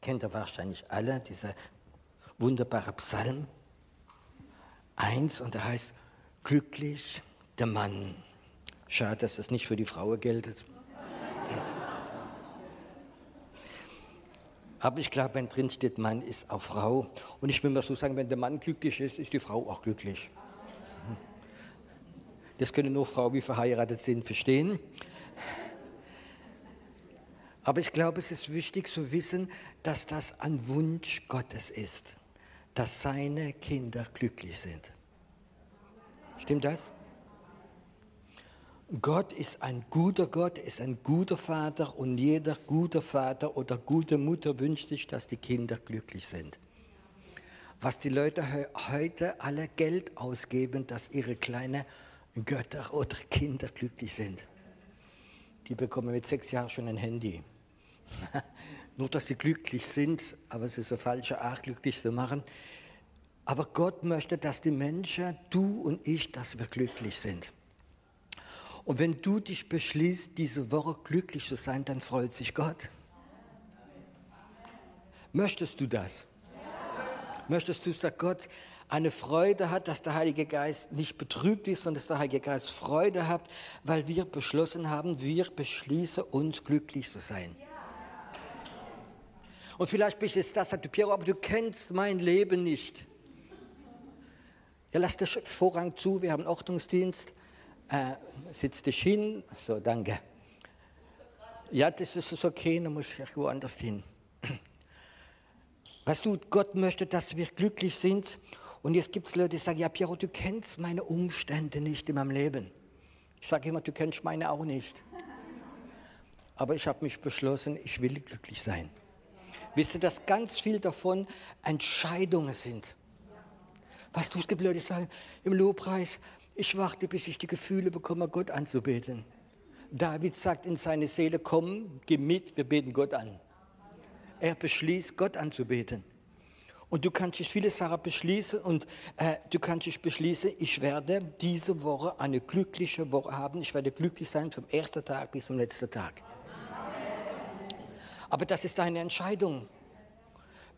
kennt ihr wahrscheinlich alle, dieser wunderbare Psalm 1 und der heißt, glücklich der Mann. Schade, dass das nicht für die Frau geltet. Aber ich glaube, wenn drin steht, Mann ist auch Frau. Und ich will mal so sagen, wenn der Mann glücklich ist, ist die Frau auch glücklich. Das können nur Frauen, die verheiratet sind, verstehen. Aber ich glaube, es ist wichtig zu wissen, dass das ein Wunsch Gottes ist, dass seine Kinder glücklich sind. Stimmt das? Gott ist ein guter Gott, ist ein guter Vater und jeder gute Vater oder gute Mutter wünscht sich, dass die Kinder glücklich sind. Was die Leute heute alle Geld ausgeben, dass ihre kleinen Götter oder Kinder glücklich sind. Die bekommen mit sechs Jahren schon ein Handy. Nur, dass sie glücklich sind, aber es ist eine falsche Art, glücklich zu machen. Aber Gott möchte, dass die Menschen, du und ich, dass wir glücklich sind. Und wenn du dich beschließt, diese Woche glücklich zu sein, dann freut sich Gott. Möchtest du das? Möchtest du, dass Gott eine Freude hat, dass der Heilige Geist nicht betrübt ist, sondern dass der Heilige Geist Freude hat, weil wir beschlossen haben, wir beschließen uns glücklich zu sein. Und vielleicht bist jetzt das, sagt du, Piero, aber du kennst mein Leben nicht. Ja, lass den Vorrang zu, wir haben Ordnungsdienst äh, setz dich hin. So, danke. Ja, das ist okay, dann muss ich woanders hin. Weißt du, Gott möchte, dass wir glücklich sind. Und jetzt gibt es Leute, die sagen, ja, Piero, du kennst meine Umstände nicht in meinem Leben. Ich sage immer, du kennst meine auch nicht. Aber ich habe mich beschlossen, ich will glücklich sein. Wisst ihr, dass ganz viel davon Entscheidungen sind? Weißt du, es gibt Leute, die sagen im Lobpreis, ich warte, bis ich die Gefühle bekomme, Gott anzubeten. David sagt in seine Seele, komm, geh mit, wir beten Gott an. Er beschließt, Gott anzubeten. Und du kannst dich viele Sachen beschließen und äh, du kannst dich beschließen, ich werde diese Woche eine glückliche Woche haben. Ich werde glücklich sein vom ersten Tag bis zum letzten Tag. Aber das ist deine Entscheidung.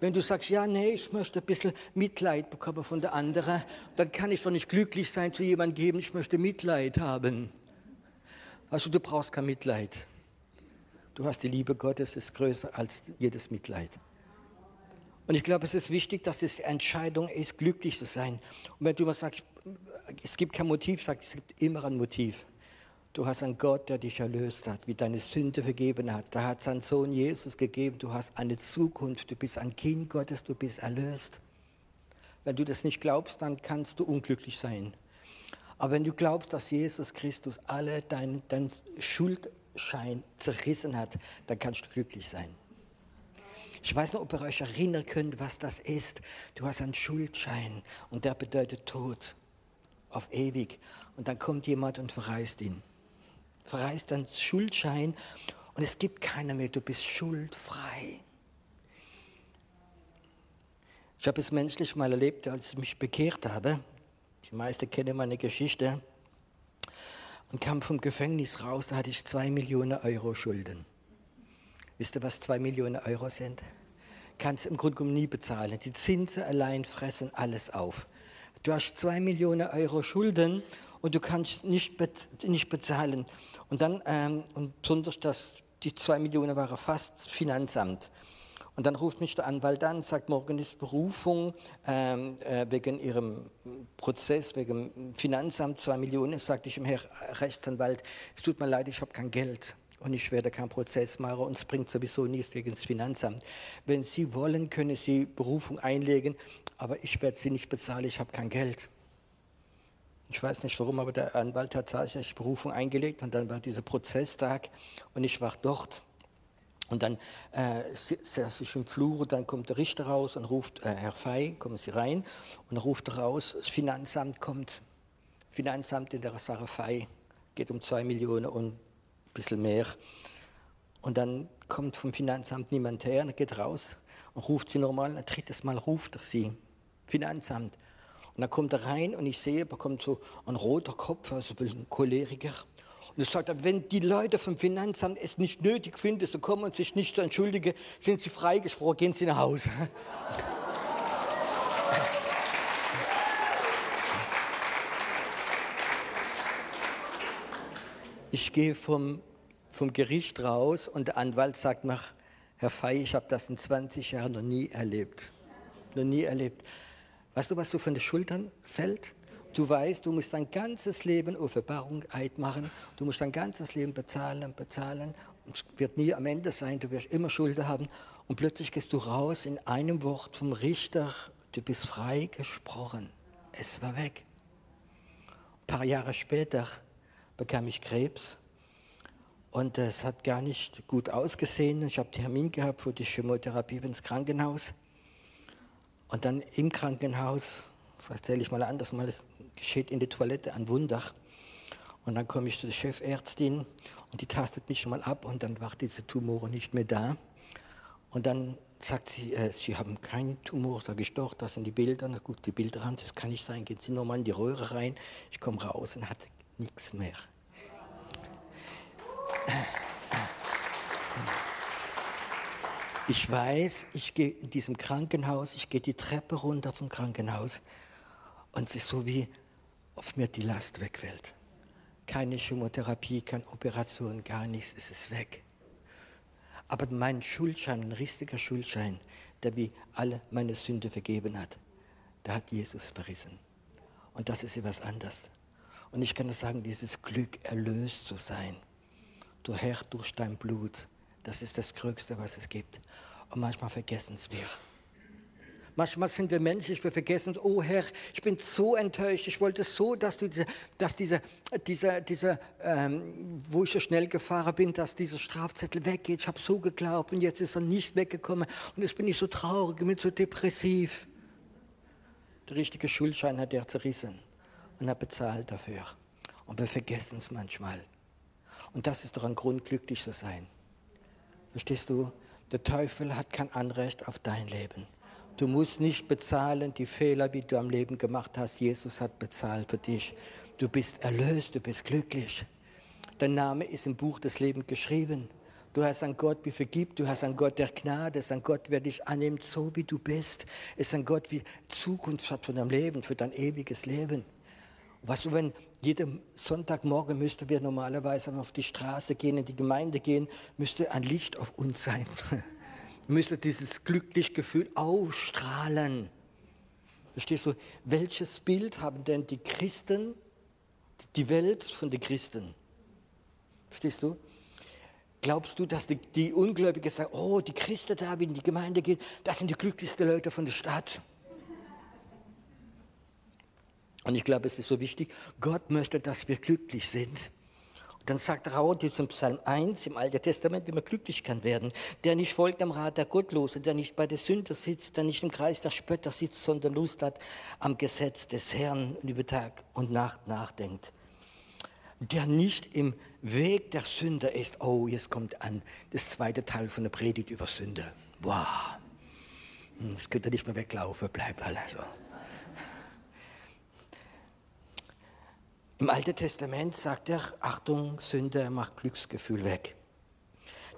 Wenn du sagst, ja, nee, ich möchte ein bisschen Mitleid bekommen von der anderen, dann kann ich doch nicht glücklich sein zu jemandem geben, ich möchte Mitleid haben. Also du brauchst kein Mitleid. Du hast die Liebe Gottes, ist größer als jedes Mitleid. Und ich glaube, es ist wichtig, dass es die Entscheidung ist, glücklich zu sein. Und wenn du mal sagst, es gibt kein Motiv, sag es gibt immer ein Motiv. Du hast einen Gott, der dich erlöst hat, wie deine Sünde vergeben hat. Da hat sein Sohn Jesus gegeben. Du hast eine Zukunft. Du bist ein Kind Gottes. Du bist erlöst. Wenn du das nicht glaubst, dann kannst du unglücklich sein. Aber wenn du glaubst, dass Jesus Christus alle deinen dein Schuldschein zerrissen hat, dann kannst du glücklich sein. Ich weiß nicht, ob ihr euch erinnern könnt, was das ist. Du hast einen Schuldschein und der bedeutet Tod auf ewig. Und dann kommt jemand und verreist ihn verreißt deinen Schuldschein und es gibt keiner mehr, du bist schuldfrei. Ich habe es menschlich mal erlebt, als ich mich bekehrt habe. Die meisten kennen meine Geschichte. Und kam vom Gefängnis raus, da hatte ich zwei Millionen Euro Schulden. Wisst ihr, was zwei Millionen Euro sind? Kannst im Grunde genommen nie bezahlen. Die Zinsen allein fressen alles auf. Du hast zwei Millionen Euro Schulden und du kannst nicht, nicht bezahlen. Und dann, ähm, und besonders das, die zwei Millionen waren fast Finanzamt. Und dann ruft mich der Anwalt an, sagt, morgen ist Berufung ähm, äh, wegen Ihrem Prozess, wegen Finanzamt, zwei Millionen. Sagte ich dem Herr Rechtsanwalt, es tut mir leid, ich habe kein Geld und ich werde keinen Prozess machen und es bringt sowieso nichts gegen das Finanzamt. Wenn Sie wollen, können Sie Berufung einlegen, aber ich werde Sie nicht bezahlen, ich habe kein Geld. Ich weiß nicht warum, aber der Anwalt hat tatsächlich Berufung eingelegt und dann war dieser Prozesstag und ich war dort. Und dann äh, saß ich im Flur und dann kommt der Richter raus und ruft, äh, Herr Fey, kommen Sie rein. Und ruft raus, das Finanzamt kommt. Finanzamt in der Sache Fey geht um zwei Millionen und ein bisschen mehr. Und dann kommt vom Finanzamt niemand her und geht raus und ruft sie nochmal. Ein drittes Mal ruft er sie. Finanzamt. Und dann kommt er rein und ich sehe, bekommt so ein roter Kopf, also ein bisschen choleriker. Und er sagt, wenn die Leute vom Finanzamt es nicht nötig finden, zu kommen und sich nicht zu entschuldigen, sind sie freigesprochen, gehen sie nach Hause. Ich gehe vom, vom Gericht raus und der Anwalt sagt mir, Herr Fey, ich habe das in 20 Jahren noch nie erlebt. Noch nie erlebt. Weißt du, was du von den Schultern fällt? Du weißt, du musst dein ganzes Leben Offenbarung Eid machen. Du musst dein ganzes Leben bezahlen, bezahlen. Es wird nie am Ende sein. Du wirst immer Schulden haben. Und plötzlich gehst du raus in einem Wort vom Richter. Du bist frei gesprochen. Es war weg. Ein paar Jahre später bekam ich Krebs. Und es hat gar nicht gut ausgesehen. Ich habe Termin gehabt für die Chemotherapie ins Krankenhaus. Und dann im Krankenhaus, erzähle ich mal anders, mal geschieht in der Toilette ein Wunder. Und dann komme ich zu der Chefärztin und die tastet mich schon mal ab und dann war diese Tumore nicht mehr da. Und dann sagt sie, äh, Sie haben keinen Tumor. Sage ich doch, das sind die Bilder. Na gut, die Bilder haben, das kann nicht sein. Gehen Sie nochmal in die Röhre rein. Ich komme raus und hatte nichts mehr. Ich weiß, ich gehe in diesem Krankenhaus, ich gehe die Treppe runter vom Krankenhaus und es ist so wie auf mir die Last wegfällt. Keine Chemotherapie, keine Operation, gar nichts, es ist weg. Aber mein Schuldschein, ein richtiger Schuldschein, der wie alle meine Sünde vergeben hat, da hat Jesus verrissen. Und das ist etwas anderes. Und ich kann das sagen, dieses Glück, erlöst zu sein. Du Herr, durch dein Blut, das ist das Größte, was es gibt. Und manchmal vergessen es wir. Manchmal sind wir menschlich, wir vergessen, oh Herr, ich bin so enttäuscht, ich wollte so, dass, du diese, dass dieser, dieser, dieser ähm, wo ich so schnell gefahren bin, dass dieser Strafzettel weggeht. Ich habe so geglaubt und jetzt ist er nicht weggekommen und jetzt bin ich so traurig, bin so depressiv. Der richtige Schuldschein hat er zerrissen und er bezahlt dafür. Und wir vergessen es manchmal. Und das ist doch ein Grund, glücklich zu sein. Verstehst du? Der Teufel hat kein Anrecht auf dein Leben. Du musst nicht bezahlen die Fehler, die du am Leben gemacht hast. Jesus hat bezahlt für dich. Du bist erlöst, du bist glücklich. Dein Name ist im Buch des Lebens geschrieben. Du hast einen Gott, wie vergibt. Du hast einen Gott der Gnade. Es ist ein Gott, der dich annimmt, so wie du bist. Es ist ein Gott, wie Zukunft hat für dein Leben, für dein ewiges Leben. Weißt du, wenn jeden Sonntagmorgen müssten wir normalerweise auf die Straße gehen, in die Gemeinde gehen, müsste ein Licht auf uns sein. müsste dieses glückliche Gefühl ausstrahlen. Verstehst du, welches Bild haben denn die Christen, die Welt von den Christen? Verstehst du? Glaubst du, dass die, die Ungläubigen sagen, oh, die Christen da, in die Gemeinde gehen, das sind die glücklichsten Leute von der Stadt? Und ich glaube, es ist so wichtig, Gott möchte, dass wir glücklich sind. Und dann sagt Raut jetzt im Psalm 1 im Alten Testament, wie man glücklich kann werden, der nicht folgt am Rat der Gottlosen, der nicht bei der Sünde sitzt, der nicht im Kreis der Spötter sitzt, sondern Lust hat am Gesetz des Herrn und über Tag und Nacht nachdenkt. Der nicht im Weg der Sünder ist. Oh, jetzt kommt an das zweite Teil von der Predigt über Sünde. Wow, das hm, könnt ihr nicht mehr weglaufen, bleibt alles so. Im Alten Testament sagt er, Achtung, Sünde macht Glücksgefühl weg.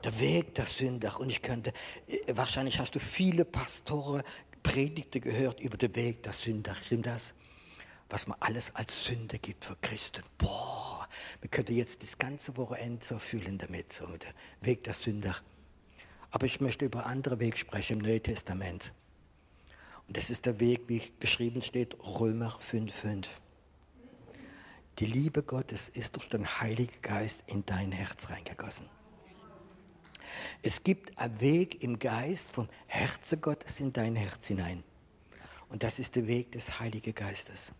Der Weg der Sünder. Und ich könnte, äh, wahrscheinlich hast du viele Pastoren, Predigte gehört über den Weg der Sünder. Stimmt das? Was man alles als Sünde gibt für Christen. Boah, wir könnten jetzt das ganze Wochenende so fühlen damit, so der Weg der Sünder. Aber ich möchte über andere Weg sprechen im Neuen Testament. Und das ist der Weg, wie geschrieben steht, Römer 5,5. Die Liebe Gottes ist durch den Heiligen Geist in dein Herz reingegossen. Es gibt einen Weg im Geist vom Herzen Gottes in dein Herz hinein. Und das ist der Weg des Heiligen Geistes.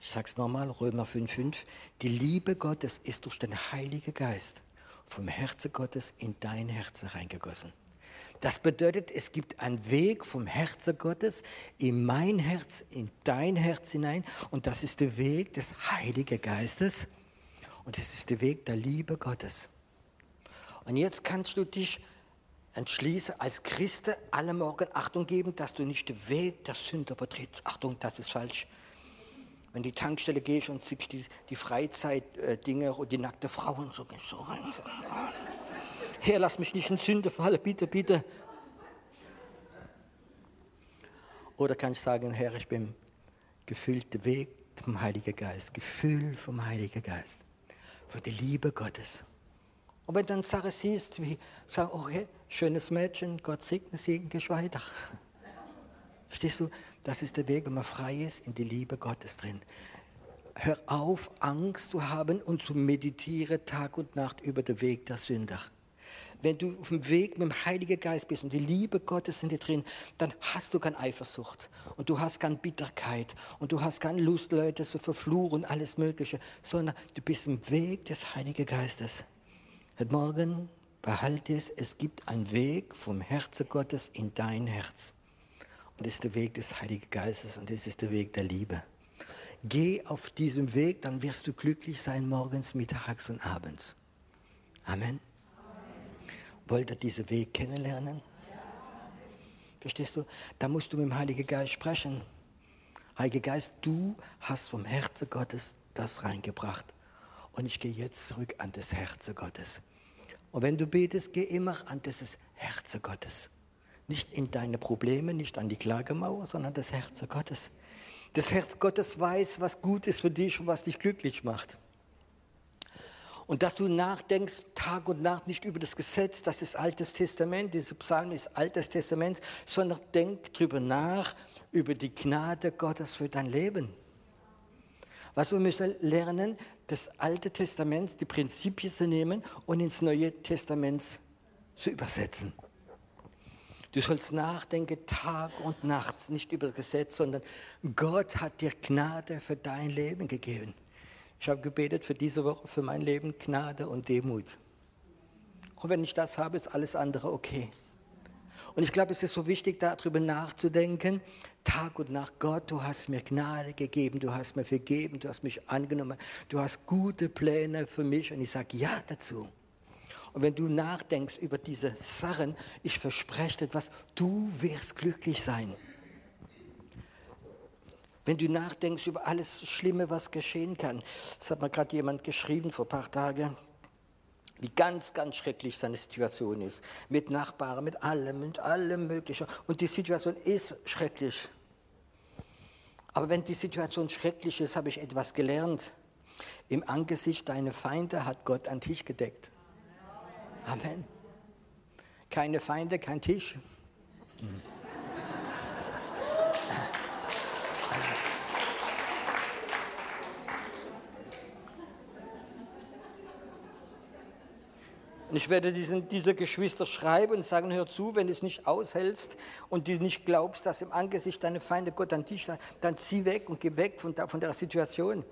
Ich sage es nochmal, Römer 5,5. Die Liebe Gottes ist durch den Heiligen Geist vom Herzen Gottes in dein Herz reingegossen. Das bedeutet, es gibt einen Weg vom Herzen Gottes in mein Herz, in dein Herz hinein. Und das ist der Weg des Heiligen Geistes. Und es ist der Weg der Liebe Gottes. Und jetzt kannst du dich entschließen, als Christ alle Morgen Achtung geben, dass du nicht den Weg der Sünder betrittst. Achtung, das ist falsch. wenn die Tankstelle gehst und siehst die, die Freizeit-Dinge und die nackte Frauen so, so rein. Herr, lass mich nicht in Sünde fallen, bitte, bitte. Oder kann ich sagen, Herr, ich bin gefüllt Weg vom Heiligen Geist, Gefühl vom Heiligen Geist, von der Liebe Gottes. Und wenn dann Sachen siehst, wie, sag, okay, schönes Mädchen, Gott segne sie, gehst weiter. Verstehst du? Das ist der Weg, wenn man frei ist, in die Liebe Gottes drin. Hör auf, Angst zu haben und zu meditieren Tag und Nacht über den Weg der Sünder. Wenn du auf dem Weg mit dem Heiligen Geist bist und die Liebe Gottes in dir drin, dann hast du keine Eifersucht und du hast keine Bitterkeit und du hast keine Lust, Leute zu verfluchen und alles Mögliche, sondern du bist im Weg des Heiligen Geistes. Heute Morgen behalte es, es gibt einen Weg vom Herzen Gottes in dein Herz. Und das ist der Weg des Heiligen Geistes und das ist der Weg der Liebe. Geh auf diesem Weg, dann wirst du glücklich sein morgens, mittags und abends. Amen. Wollt ihr diesen Weg kennenlernen? Verstehst du? Da musst du mit dem Heiligen Geist sprechen. Heiliger Geist, du hast vom Herzen Gottes das reingebracht. Und ich gehe jetzt zurück an das Herz Gottes. Und wenn du betest, geh immer an das Herz Gottes. Nicht in deine Probleme, nicht an die Klagemauer, sondern das Herz Gottes. Das Herz Gottes weiß, was gut ist für dich und was dich glücklich macht. Und dass du nachdenkst Tag und Nacht nicht über das Gesetz, das ist Altes Testament, diese Psalm ist Altes Testament, sondern denk drüber nach, über die Gnade Gottes für dein Leben. Was wir müssen lernen, das Alte Testament, die Prinzipien zu nehmen und ins Neue Testament zu übersetzen. Du sollst nachdenken Tag und Nacht, nicht über das Gesetz, sondern Gott hat dir Gnade für dein Leben gegeben. Ich habe gebetet für diese Woche, für mein Leben Gnade und Demut. Und wenn ich das habe, ist alles andere okay. Und ich glaube, es ist so wichtig, darüber nachzudenken, Tag und Nacht, Gott, du hast mir Gnade gegeben, du hast mir vergeben, du hast mich angenommen, du hast gute Pläne für mich und ich sage ja dazu. Und wenn du nachdenkst über diese Sachen, ich verspreche dir etwas, du wirst glücklich sein. Wenn du nachdenkst über alles Schlimme, was geschehen kann. Das hat mir gerade jemand geschrieben vor ein paar Tagen wie ganz, ganz schrecklich seine Situation ist. Mit Nachbarn, mit allem, mit allem Möglichen. Und die Situation ist schrecklich. Aber wenn die Situation schrecklich ist, habe ich etwas gelernt. Im Angesicht deiner Feinde hat Gott einen Tisch gedeckt. Amen. Keine Feinde, kein Tisch. Mhm. Und ich werde diesen, diese Geschwister schreiben und sagen, hör zu, wenn du es nicht aushältst und du nicht glaubst, dass im Angesicht deiner Feinde Gott an dich hat, dann zieh weg und geh weg von der, von der Situation.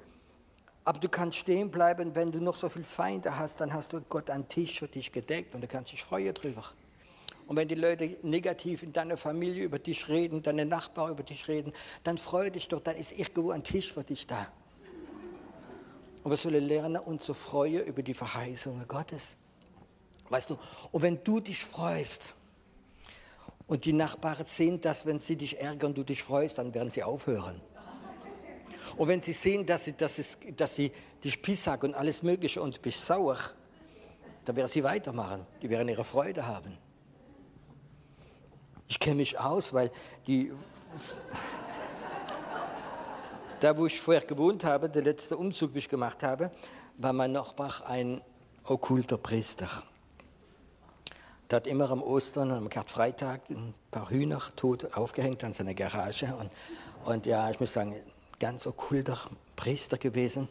Aber du kannst stehen bleiben, wenn du noch so viele Feinde hast, dann hast du Gott an Tisch für dich gedeckt und du kannst dich freuen drüber. Und wenn die Leute negativ in deiner Familie über dich reden, deine Nachbarn über dich reden, dann freu dich doch, dann ist irgendwo ein Tisch für dich da. Und wir sollen lernen, uns zu freuen über die Verheißungen Gottes. Weißt du, und wenn du dich freust und die Nachbarn sehen dass wenn sie dich ärgern, du dich freust, dann werden sie aufhören. Und wenn sie sehen, dass sie, dass es, dass sie dich pissack und alles Mögliche und bist sauer, dann werden sie weitermachen. Die werden ihre Freude haben. Ich kenne mich aus, weil die. da, wo ich vorher gewohnt habe, der letzte Umzug, den ich gemacht habe, war mein Nachbar ein okkulter Priester. Der hat immer am Ostern und am Karfreitag ein paar Hühner tot aufgehängt an seiner Garage. Und, und ja, ich muss sagen, ganz okkulter Priester gewesen.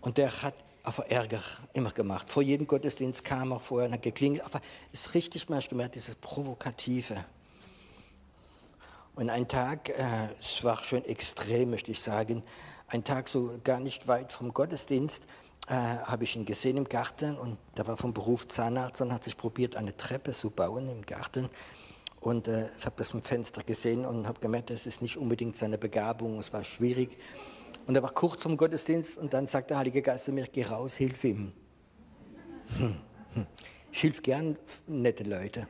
Und der hat einfach Ärger immer gemacht. Vor jedem Gottesdienst kam er vorher und hat geklingelt. Aber es ist richtig, mal gemerkt, dieses Provokative. Und ein Tag, äh, es war schon extrem, möchte ich sagen, ein Tag so gar nicht weit vom Gottesdienst, äh, habe ich ihn gesehen im Garten und der war vom Beruf Zahnarzt und hat sich probiert, eine Treppe zu bauen im Garten. Und äh, ich habe das im Fenster gesehen und habe gemerkt, das ist nicht unbedingt seine Begabung, es war schwierig. Und er war kurz vom Gottesdienst und dann sagt der Heilige Geist zu mir, geh raus, hilf ihm. Hm, hm. Ich hilf gern nette Leute.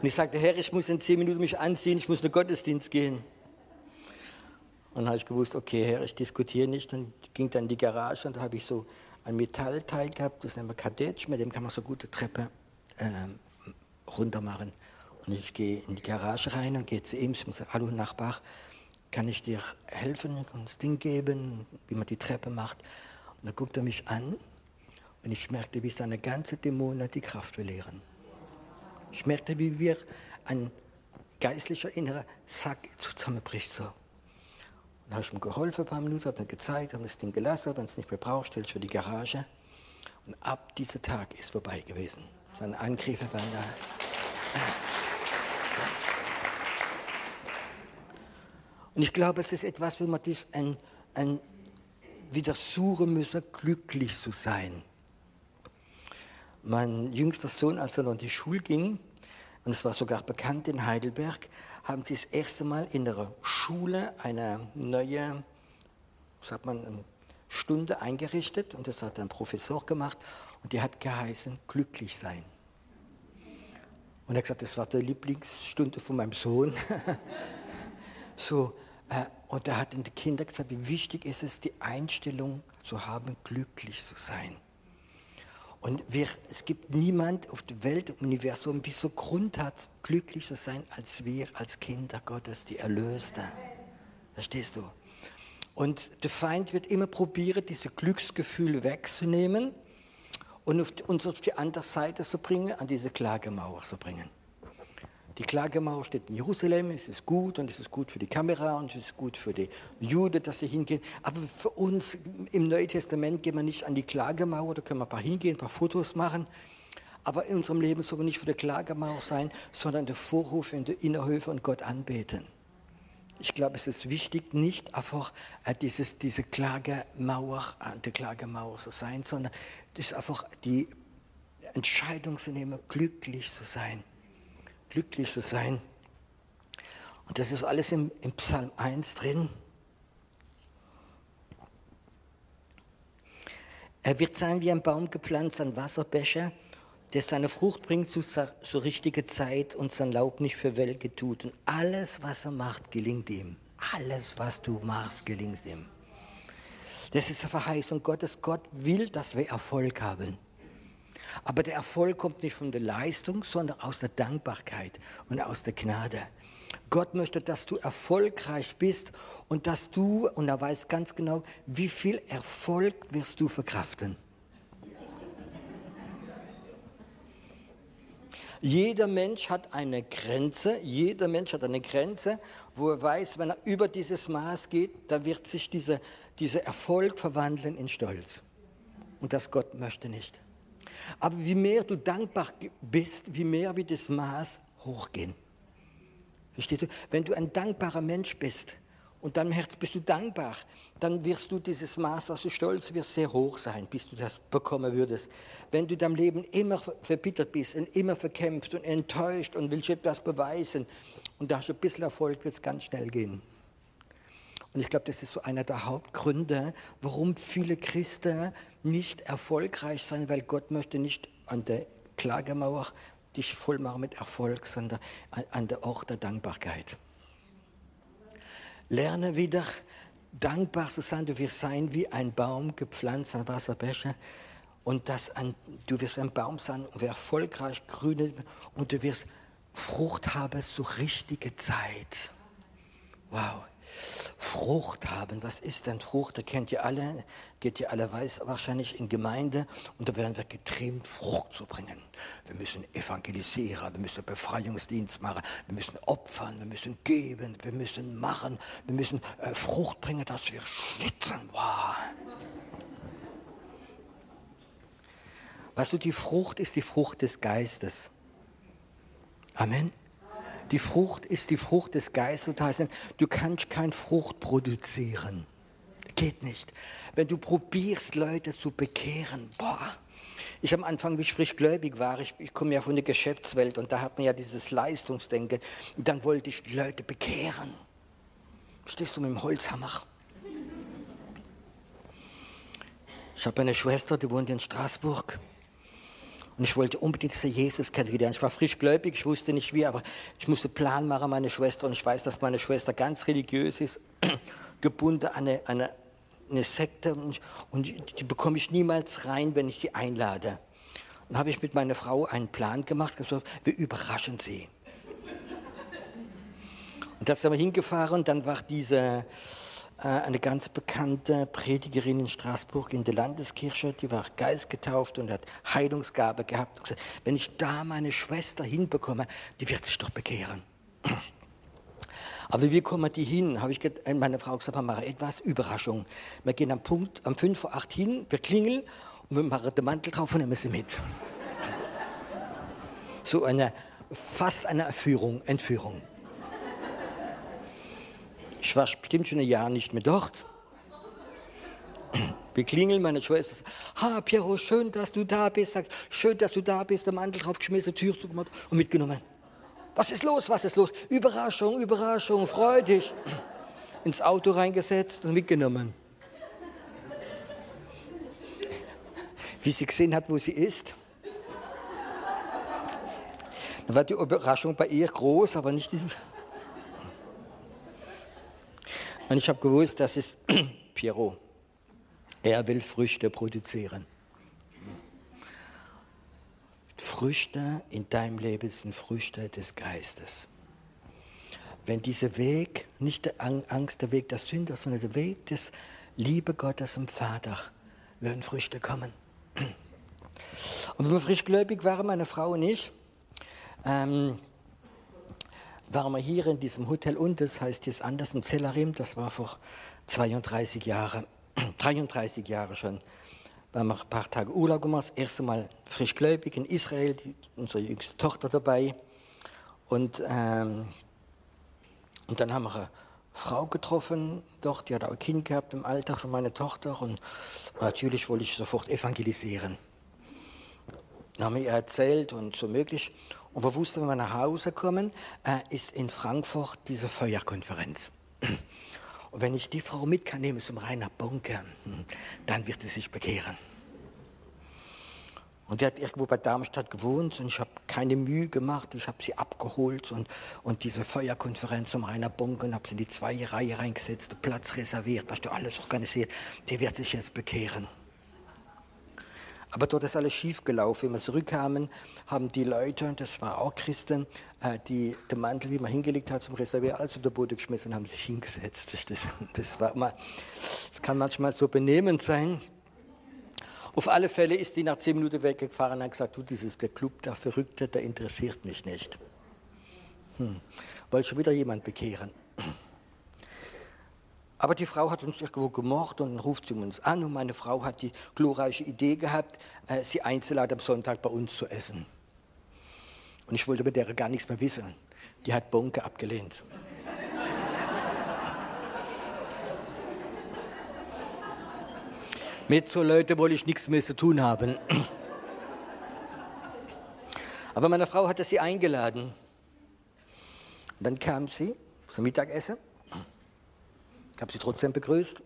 Und ich sagte, Herr, ich muss in zehn Minuten mich anziehen, ich muss in den Gottesdienst gehen. Und dann habe ich gewusst, okay, Herr, ich diskutiere nicht. Und ging dann in die Garage und da habe ich so ein Metallteil gehabt, das nennen wir Kadetsch, mit dem kann man so gute Treppe ähm, runter machen. Und ich gehe in die Garage rein und gehe zu ihm und sage, hallo Nachbar, kann ich dir helfen, kann das Ding geben, wie man die Treppe macht. Und dann guckt er mich an und ich merkte, wie seine ganze Dämonen die Kraft verlieren. Ich merkte, wie wir ein geistlicher innerer Sack zusammenbricht. So. Dann habe ich ihm geholfen, ein paar Minuten, habe ihm gezeigt, habe das Ding gelassen, wenn es nicht mehr braucht, stelle ich für die Garage. Und ab diesem Tag ist vorbei gewesen. Seine Angriffe waren da. Und ich glaube, es ist etwas, wenn man das ein, ein wieder suchen müssen, glücklich zu sein. Mein jüngster Sohn, als er noch in die Schule ging, und es war sogar bekannt in Heidelberg, haben sie das erste Mal in der Schule eine neue, sagt man, Stunde eingerichtet und das hat ein Professor gemacht und die hat geheißen, glücklich sein. Und er hat gesagt, das war die Lieblingsstunde von meinem Sohn. so, äh, und er hat den Kindern gesagt, wie wichtig ist es, die Einstellung zu haben, glücklich zu sein. Und wir, es gibt niemand auf der Welt, im Universum, wie so Grund hat, glücklich zu sein, als wir, als Kinder Gottes, die Erlöste. Verstehst du? Und der Feind wird immer probieren, diese Glücksgefühle wegzunehmen und die, uns auf die andere Seite zu bringen, an diese Klagemauer zu bringen. Die Klagemauer steht in Jerusalem, es ist gut und es ist gut für die Kamera und es ist gut für die Juden, dass sie hingehen. Aber für uns im Neuen Testament gehen wir nicht an die Klagemauer, da können wir ein paar hingehen, ein paar Fotos machen. Aber in unserem Leben soll wir nicht für die Klagemauer sein, sondern der Vorhof in der Innerhöfe und Gott anbeten. Ich glaube, es ist wichtig, nicht einfach äh, dieses, diese Klagemauer, äh, die Klagemauer zu sein, sondern es ist einfach die Entscheidung zu nehmen, glücklich zu sein glücklich zu sein. Und das ist alles im, im Psalm 1 drin. Er wird sein wie ein Baum gepflanzt an Wasserbecher, der seine Frucht bringt zu, zu richtiger Zeit und sein Laub nicht für Welke tut. Und alles, was er macht, gelingt ihm. Alles, was du machst, gelingt ihm. Das ist eine Verheißung Gottes. Gott will, dass wir Erfolg haben. Aber der Erfolg kommt nicht von der Leistung, sondern aus der Dankbarkeit und aus der Gnade. Gott möchte, dass du erfolgreich bist und dass du, und er weiß ganz genau, wie viel Erfolg wirst du verkraften. Jeder Mensch hat eine Grenze, jeder Mensch hat eine Grenze, wo er weiß, wenn er über dieses Maß geht, da wird sich dieser, dieser Erfolg verwandeln in Stolz. Und das Gott möchte nicht. Aber wie mehr du dankbar bist, wie mehr wird das Maß hochgehen. Verstehst du? Wenn du ein dankbarer Mensch bist und deinem Herz bist du dankbar, dann wirst du dieses Maß, was du stolz wirst, sehr hoch sein, bis du das bekommen würdest. Wenn du deinem Leben immer verbittert bist und immer verkämpft und enttäuscht und willst etwas beweisen und da hast du ein bisschen Erfolg, wird es ganz schnell gehen. Und ich glaube, das ist so einer der Hauptgründe, warum viele Christen nicht erfolgreich sind, weil Gott möchte nicht an der Klagemauer dich voll machen mit Erfolg, sondern an der Ort der Dankbarkeit. Lerne wieder dankbar zu sein. Du wirst sein wie ein Baum gepflanzt an Wasserbecher. Und das ein, du wirst ein Baum sein und erfolgreich grünen und du wirst Frucht haben zur richtigen Zeit. Wow. Frucht haben. Was ist denn Frucht? Da kennt ihr alle, geht ihr alle weiß, wahrscheinlich in Gemeinde und da werden wir getrimmt, Frucht zu bringen. Wir müssen evangelisieren, wir müssen Befreiungsdienst machen, wir müssen opfern, wir müssen geben, wir müssen machen, wir müssen äh, Frucht bringen, dass wir schwitzen. Wow. Weißt du, die Frucht ist die Frucht des Geistes. Amen. Die Frucht ist die Frucht des Geistes. Das heißt, du kannst keine Frucht produzieren. Geht nicht. Wenn du probierst, Leute zu bekehren, boah. Ich am Anfang, wie ich frisch gläubig war, ich, ich komme ja von der Geschäftswelt und da hat man ja dieses Leistungsdenken. Und dann wollte ich die Leute bekehren. Stehst du mit dem Holzhammer? Ich habe eine Schwester, die wohnt in Straßburg. Und ich wollte unbedingt diesen Jesus kennenlernen. Ich war frisch gläubig, ich wusste nicht wie, aber ich musste Plan machen, meine Schwester. Und ich weiß, dass meine Schwester ganz religiös ist, gebunden an eine, eine, eine Sekte. Und, und die bekomme ich niemals rein, wenn ich sie einlade. Dann habe ich mit meiner Frau einen Plan gemacht, gesagt, wir überraschen sie. Und da sind wir hingefahren dann war diese eine ganz bekannte Predigerin in Straßburg in der Landeskirche, die war geistgetauft und hat Heilungsgabe gehabt. Und gesagt, wenn ich da meine Schwester hinbekomme, die wird sich doch bekehren. Aber wie kommen die hin? Habe ich äh, meine Frau gesagt, wir machen etwas Überraschung. Wir gehen am Punkt, am 5 vor 8 hin, wir klingeln und wir machen den Mantel drauf und nehmen sie mit. So eine, fast eine Erführung, Entführung. Ich war bestimmt schon ein Jahr nicht mehr dort. Wir klingeln, meine Schwester sagt, ha, Piero, schön, dass du da bist. Sagt, schön, dass du da bist. Der Mantel draufgeschmissen, Tür zugemacht und mitgenommen. Was ist los, was ist los? Überraschung, Überraschung, freu dich. Ins Auto reingesetzt und mitgenommen. Wie sie gesehen hat, wo sie ist. Dann war die Überraschung bei ihr groß, aber nicht diesem. Und ich habe gewusst, das ist Pierrot. Er will Früchte produzieren. Früchte in deinem Leben sind Früchte des Geistes. Wenn dieser Weg, nicht der Angst, der Weg der Sünder, sondern der Weg des Liebe Gottes und Vater, werden Früchte kommen. Und wenn wir frischgläubig waren, meine Frau und ich, ähm, waren wir hier in diesem Hotel und das heißt jetzt anders in Zellarim, das war vor 32 Jahren, 33 Jahre schon. Wir haben ein paar Tage Urlaub gemacht, das erste Mal frischgläubig in Israel, die, unsere jüngste Tochter dabei. Und, ähm, und dann haben wir eine Frau getroffen, doch, die hat auch ein Kind gehabt im Alter von meiner Tochter und natürlich wollte ich sofort evangelisieren. Dann haben wir ihr erzählt und so möglich. Und wir wussten, wenn wir nach Hause kommen, äh, ist in Frankfurt diese Feuerkonferenz. Und wenn ich die Frau mit kann nehmen zum Rainer Bunker, hm, dann wird sie sich bekehren. Und die hat irgendwo bei Darmstadt gewohnt und ich habe keine Mühe gemacht. Ich habe sie abgeholt und, und diese Feuerkonferenz zum Rainer Bunker und habe sie in die zweite Reihe reingesetzt, Platz reserviert, was du alles organisiert. Die wird sich jetzt bekehren. Aber dort ist alles schief gelaufen. Wenn wir zurückkamen, haben die Leute, das war auch Christen, äh, die den Mantel, wie man hingelegt hat zum Reservier, alles auf der Boden geschmissen und haben sich hingesetzt. Das, das, war mal, das kann manchmal so benehmend sein. Auf alle Fälle ist die nach zehn Minuten weggefahren und hat gesagt, du, das ist der Club der Verrückte, der interessiert mich nicht. Hm. Wollte schon wieder jemand bekehren. Aber die Frau hat uns irgendwo gemocht und dann ruft sie uns an und meine Frau hat die glorreiche Idee gehabt, äh, sie einzuladen am Sonntag bei uns zu essen. Und ich wollte mit der gar nichts mehr wissen. Die hat Bonke abgelehnt. mit so Leuten wollte ich nichts mehr zu tun haben. Aber meine Frau hatte sie eingeladen. Und dann kam sie zum Mittagessen habe sie trotzdem begrüßt.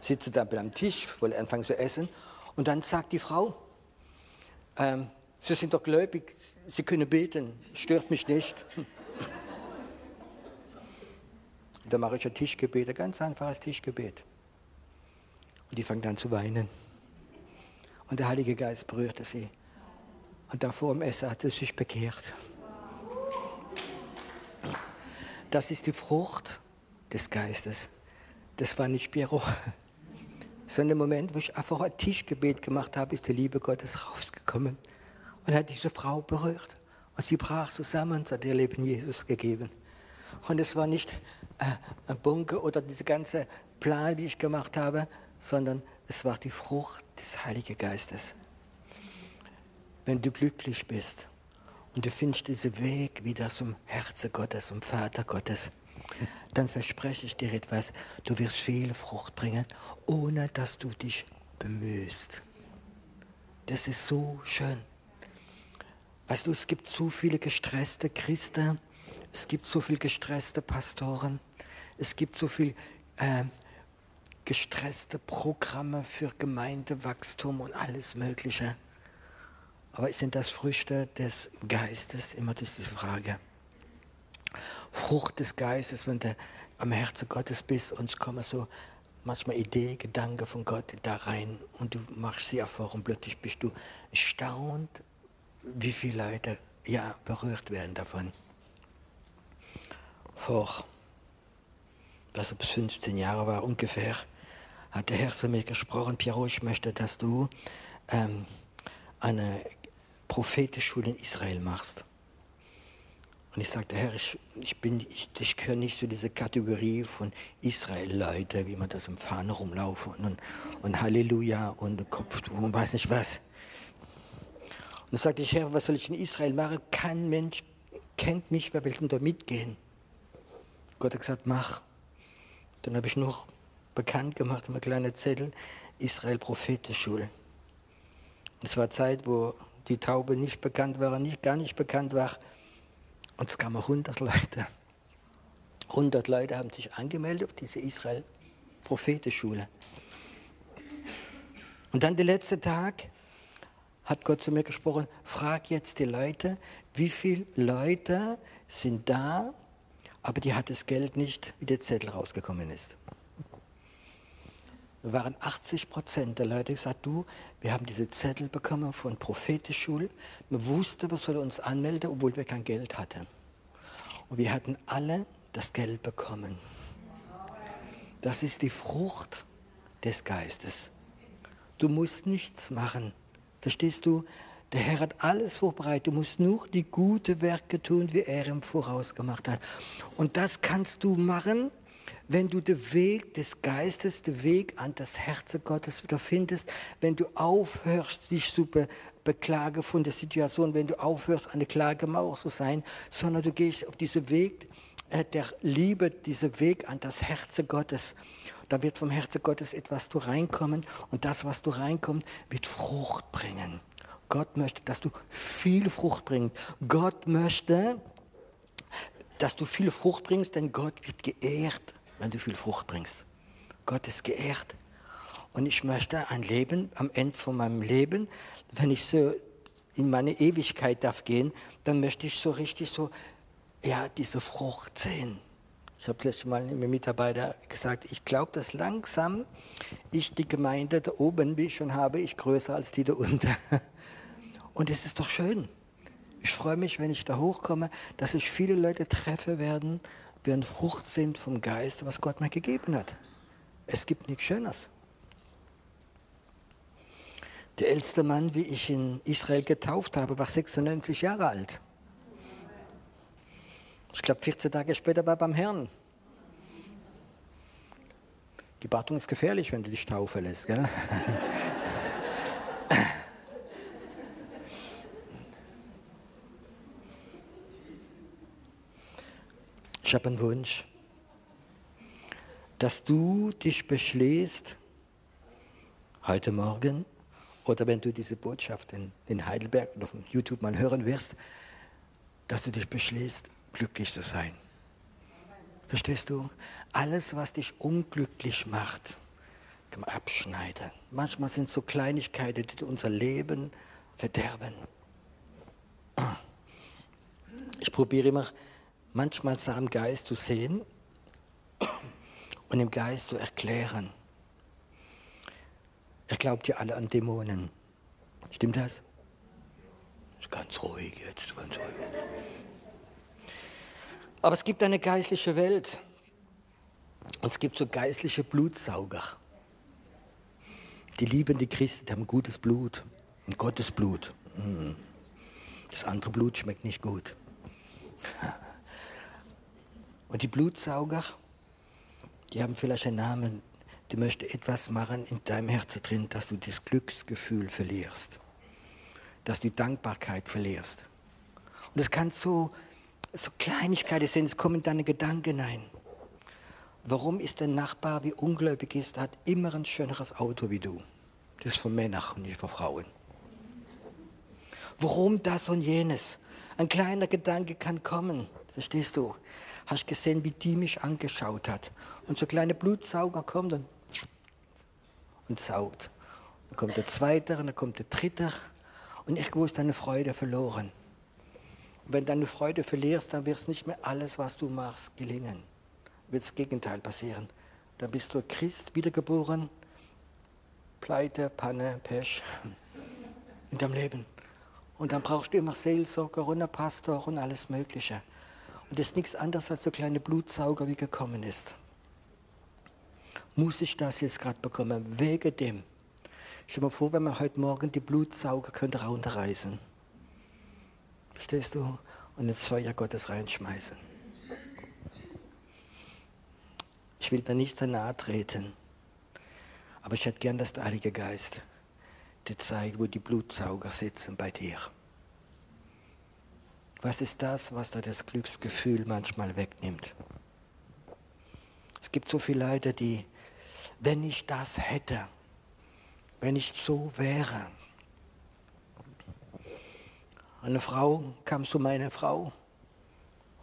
Sitze da am Tisch, wollte anfangen zu essen. Und dann sagt die Frau, ähm, Sie sind doch gläubig, Sie können beten, stört mich nicht. Da mache ich ein Tischgebet, ein ganz einfaches Tischgebet. Und die fangen dann zu weinen. Und der Heilige Geist berührte sie. Und davor im Essen hat sie sich bekehrt. Das ist die Frucht des Geistes. Das war nicht Piero. Sondern im Moment, wo ich einfach ein Tischgebet gemacht habe, ist die Liebe Gottes rausgekommen und hat diese Frau berührt. Und sie brach zusammen und hat ihr Leben Jesus gegeben. Und es war nicht äh, ein Bunker oder dieser ganze Plan, wie ich gemacht habe, sondern es war die Frucht des Heiligen Geistes. Wenn du glücklich bist, und du findest diesen Weg wieder zum Herzen Gottes, zum Vater Gottes, dann verspreche ich dir etwas, du wirst viel Frucht bringen, ohne dass du dich bemühst. Das ist so schön. Weißt du, es gibt so viele gestresste Christen, es gibt so viele gestresste Pastoren, es gibt so viele äh, gestresste Programme für Gemeindewachstum und alles Mögliche. Aber sind das Früchte des Geistes? Immer das ist die Frage. Frucht des Geistes, wenn du am Herzen Gottes bist und es kommen so manchmal Idee, Gedanke von Gott da rein und du machst sie auf und plötzlich bist du erstaunt, wie viele Leute ja berührt werden davon. Vor, was bis 15 Jahre war ungefähr, hat der Herr zu mir gesprochen, Piero, ich möchte, dass du ähm, eine Prophetenschule in Israel machst. Und ich sagte, Herr, ich, ich, bin, ich, ich gehöre nicht zu dieser Kategorie von Israel-Leute, wie man das im Fahne rumlaufen und, und Halleluja und Kopftuch und weiß nicht was. Und dann sagte ich, Herr, was soll ich in Israel machen? Kein Mensch kennt mich, wer will denn da mitgehen? Gott hat gesagt, mach. Dann habe ich noch bekannt gemacht, eine kleine Zettel, Israel Prophetenschule. Es war Zeit, wo die Taube nicht bekannt war, nicht, gar nicht bekannt war. Und es kamen 100 Leute. 100 Leute haben sich angemeldet auf diese Israel-Prophetenschule. Und dann der letzte Tag hat Gott zu mir gesprochen, frag jetzt die Leute, wie viele Leute sind da, aber die hat das Geld nicht, wie der Zettel rausgekommen ist. Da waren 80 Prozent der Leute gesagt, du, wir haben diese Zettel bekommen von Prophetenschul. Man wusste, wir sollen uns anmelden, obwohl wir kein Geld hatten. Und wir hatten alle das Geld bekommen. Das ist die Frucht des Geistes. Du musst nichts machen. Verstehst du? Der Herr hat alles vorbereitet. Du musst nur die guten Werke tun, wie er im Voraus gemacht hat. Und das kannst du machen, wenn du den Weg des Geistes, den Weg an das Herz Gottes wieder findest, wenn du aufhörst, dich zu be beklagen von der Situation, wenn du aufhörst, eine Klagemauer zu sein, sondern du gehst auf diesen Weg äh, der Liebe, diesen Weg an das Herz Gottes. Da wird vom Herzen Gottes etwas du reinkommen und das, was du reinkommt, wird Frucht bringen. Gott möchte, dass du viel Frucht bringst. Gott möchte, dass du viel Frucht bringst, denn Gott wird geehrt wenn du viel Frucht bringst. Gott ist geehrt. Und ich möchte ein Leben, am Ende von meinem Leben, wenn ich so in meine Ewigkeit darf gehen, dann möchte ich so richtig so, ja, diese Frucht sehen. Ich habe letztes Mal einem Mitarbeiter gesagt, ich glaube, dass langsam ich die Gemeinde da oben, wie ich schon habe, ich größer als die da unten. Und es ist doch schön. Ich freue mich, wenn ich da hochkomme, dass ich viele Leute treffe werden, wir eine Frucht sind vom Geist, was Gott mir gegeben hat. Es gibt nichts Schönes. Der älteste Mann, wie ich in Israel getauft habe, war 96 Jahre alt. Ich glaube, 14 Tage später war er beim Herrn. Die Bartung ist gefährlich, wenn du dich taufen lässt. Gell? Ich habe einen Wunsch, dass du dich beschließt, heute Morgen oder wenn du diese Botschaft in, in Heidelberg oder auf YouTube mal hören wirst, dass du dich beschließt, glücklich zu sein. Verstehst du? Alles, was dich unglücklich macht, kann man abschneiden. Manchmal sind so Kleinigkeiten, die unser Leben verderben. Ich probiere immer manchmal dem Geist zu sehen und im Geist zu erklären. Ihr glaubt ja alle an Dämonen. Stimmt das? Ganz ruhig jetzt, ganz ruhig. Aber es gibt eine geistliche Welt. Und es gibt so geistliche Blutsauger. Die lieben die Christen, die haben gutes Blut, ein Gottes Blut. Hm. Das andere Blut schmeckt nicht gut. Und die Blutsauger, die haben vielleicht einen Namen, die möchten etwas machen in deinem Herzen drin, dass du das Glücksgefühl verlierst, dass du Dankbarkeit verlierst. Und es kann so, so Kleinigkeiten sein, es kommen deine Gedanken ein. Warum ist der Nachbar, wie ungläubig ist, hat immer ein schöneres Auto wie du? Das ist von Männern und nicht von Frauen. Warum das und jenes? Ein kleiner Gedanke kann kommen, verstehst du? Hast gesehen, wie die mich angeschaut hat. Und so kleine Blutsauger kommt und und saugt. Dann kommt der zweite und dann kommt der dritte und irgendwo ist deine Freude verloren. Und wenn deine Freude verlierst, dann wird nicht mehr alles, was du machst, gelingen. Wird das Gegenteil passieren. Dann bist du Christ, wiedergeboren, Pleite, Panne, Pech in deinem Leben. Und dann brauchst du immer Seelsorger und einen Pastor und alles Mögliche. Und das ist nichts anderes als so kleine Blutsauger, wie gekommen ist. Muss ich das jetzt gerade bekommen? Wegen dem. Stell dir mal vor, wenn man heute Morgen die Blutsauger könnte runterreißen. Verstehst du? Und ins Feuer Gottes reinschmeißen. Ich will da nicht so nahe treten. Aber ich hätte gern, dass der Heilige Geist dir zeigt, wo die Blutsauger sitzen bei dir. Was ist das, was da das Glücksgefühl manchmal wegnimmt? Es gibt so viele Leute, die, wenn ich das hätte, wenn ich so wäre. Eine Frau kam zu meiner Frau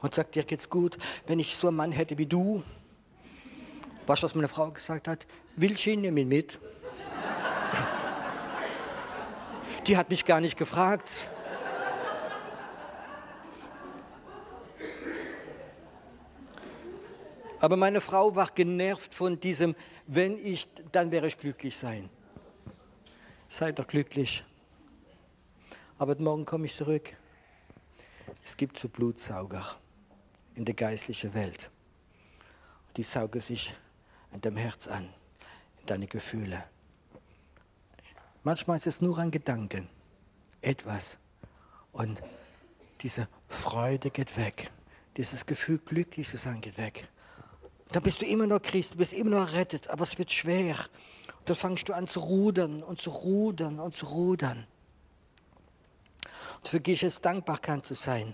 und sagt, dir geht's gut, wenn ich so einen Mann hätte wie du. Was, was meine Frau gesagt hat, will sie nehmen mit. Die hat mich gar nicht gefragt. Aber meine Frau war genervt von diesem, wenn ich, dann wäre ich glücklich sein. Seid doch glücklich. Aber morgen komme ich zurück. Es gibt so Blutsauger in der geistlichen Welt. Die saugen sich an dem Herz an, in deine Gefühle. Manchmal ist es nur ein Gedanken, etwas. Und diese Freude geht weg. Dieses Gefühl, glücklich zu sein, geht weg. Dann bist du immer noch Christ, du bist immer noch errettet, aber es wird schwer. Und dann fangst du an zu rudern und zu rudern und zu rudern. Und dich ist Dankbarkeit zu sein.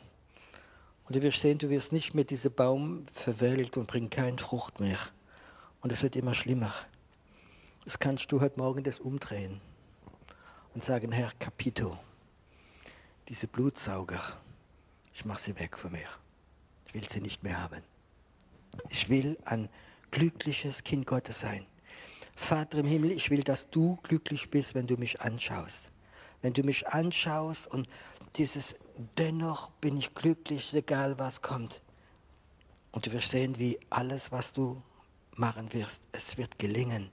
Und du wirst sehen, du wirst nicht mehr dieser Baum verwelkt und bringt keine Frucht mehr. Und es wird immer schlimmer. Das kannst du heute Morgen das umdrehen und sagen, Herr Capito, diese Blutsauger, ich mache sie weg von mir. Ich will sie nicht mehr haben. Ich will ein glückliches Kind Gottes sein. Vater im Himmel, ich will, dass du glücklich bist, wenn du mich anschaust. Wenn du mich anschaust und dieses dennoch bin ich glücklich, egal was kommt. Und du wirst sehen, wie alles, was du machen wirst, es wird gelingen.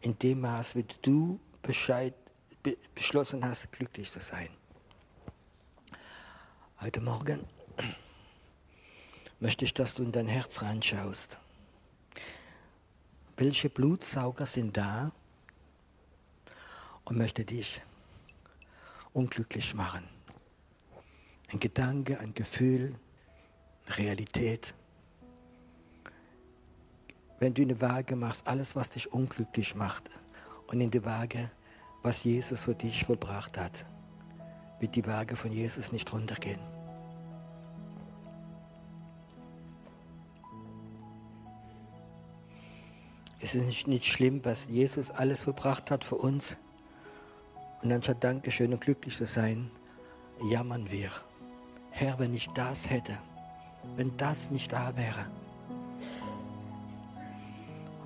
In dem Maß, wie du Bescheid, be, beschlossen hast, glücklich zu sein. Heute Morgen möchte ich, dass du in dein Herz reinschaust. Welche Blutsauger sind da und möchte dich unglücklich machen? Ein Gedanke, ein Gefühl, eine Realität. Wenn du in die Waage machst, alles, was dich unglücklich macht, und in die Waage, was Jesus für dich vollbracht hat, wird die Waage von Jesus nicht runtergehen. Es ist nicht, nicht schlimm, was Jesus alles verbracht hat für uns. Und anstatt Dankeschön und glücklich zu sein, jammern wir. Herr, wenn ich das hätte, wenn das nicht da wäre.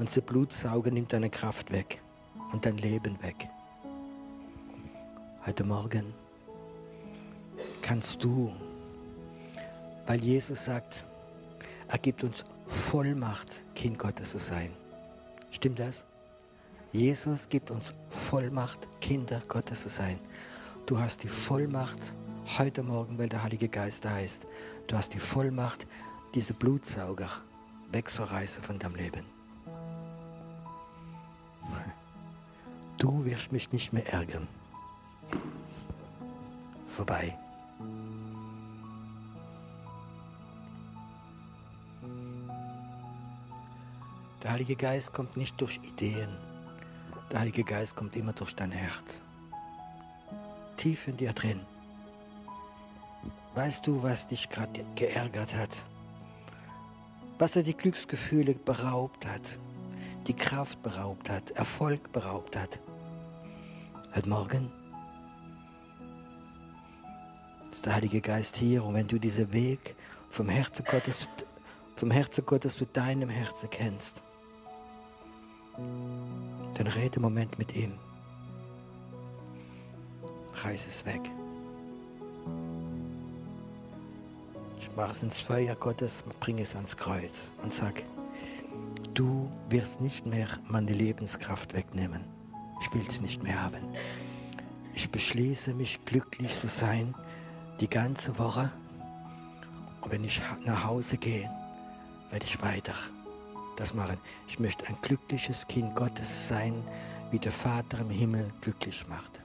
Unser Blutsauger nimmt deine Kraft weg und dein Leben weg. Heute Morgen kannst du, weil Jesus sagt, er gibt uns Vollmacht, Kind Gottes zu sein. Stimmt das? Jesus gibt uns Vollmacht, Kinder Gottes zu sein. Du hast die Vollmacht heute Morgen, weil der Heilige Geist da ist. Du hast die Vollmacht, diese Blutsauger wegzureißen von deinem Leben. Du wirst mich nicht mehr ärgern. Vorbei. Der Heilige Geist kommt nicht durch Ideen. Der Heilige Geist kommt immer durch dein Herz. Tief in dir drin. Weißt du, was dich gerade geärgert hat? Was dir die Glücksgefühle beraubt hat, die Kraft beraubt hat, Erfolg beraubt hat? Heute Morgen ist der Heilige Geist hier und wenn du diesen Weg vom Herzen Gottes, vom Herzen Gottes zu deinem Herzen kennst, Dann rede einen Moment mit ihm. Reiß es weg. Ich mache es ins Feuer Gottes, bringe es ans Kreuz und sag, du wirst nicht mehr meine Lebenskraft wegnehmen. Ich will es nicht mehr haben. Ich beschließe mich glücklich zu sein die ganze Woche. Und wenn ich nach Hause gehe, werde ich weiter das machen. Ich möchte ein glückliches Kind Gottes sein, wie der Vater im Himmel glücklich macht.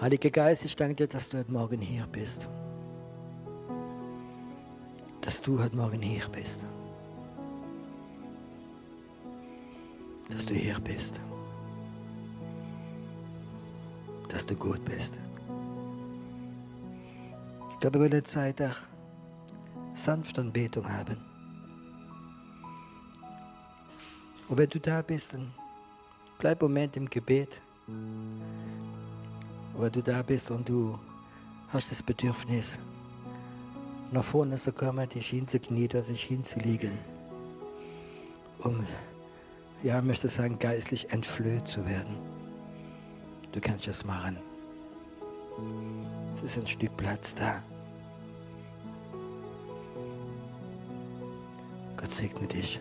Heiliger Geist, ich danke dir, dass du heute Morgen hier bist. Dass du heute Morgen hier bist. Dass du hier bist. Dass du gut bist. Ich glaube, wir wollen Zeit auch sanfte Anbetung haben. Und wenn du da bist, dann bleib einen Moment im Gebet. Und wenn du da bist und du hast das Bedürfnis, nach vorne zu kommen, dich hinzuknien oder dich hinzulegen, um, ja, möchte sagen, geistlich entflöht zu werden. Du kannst das machen. Es ist ein Stück Platz da. Gott segne dich.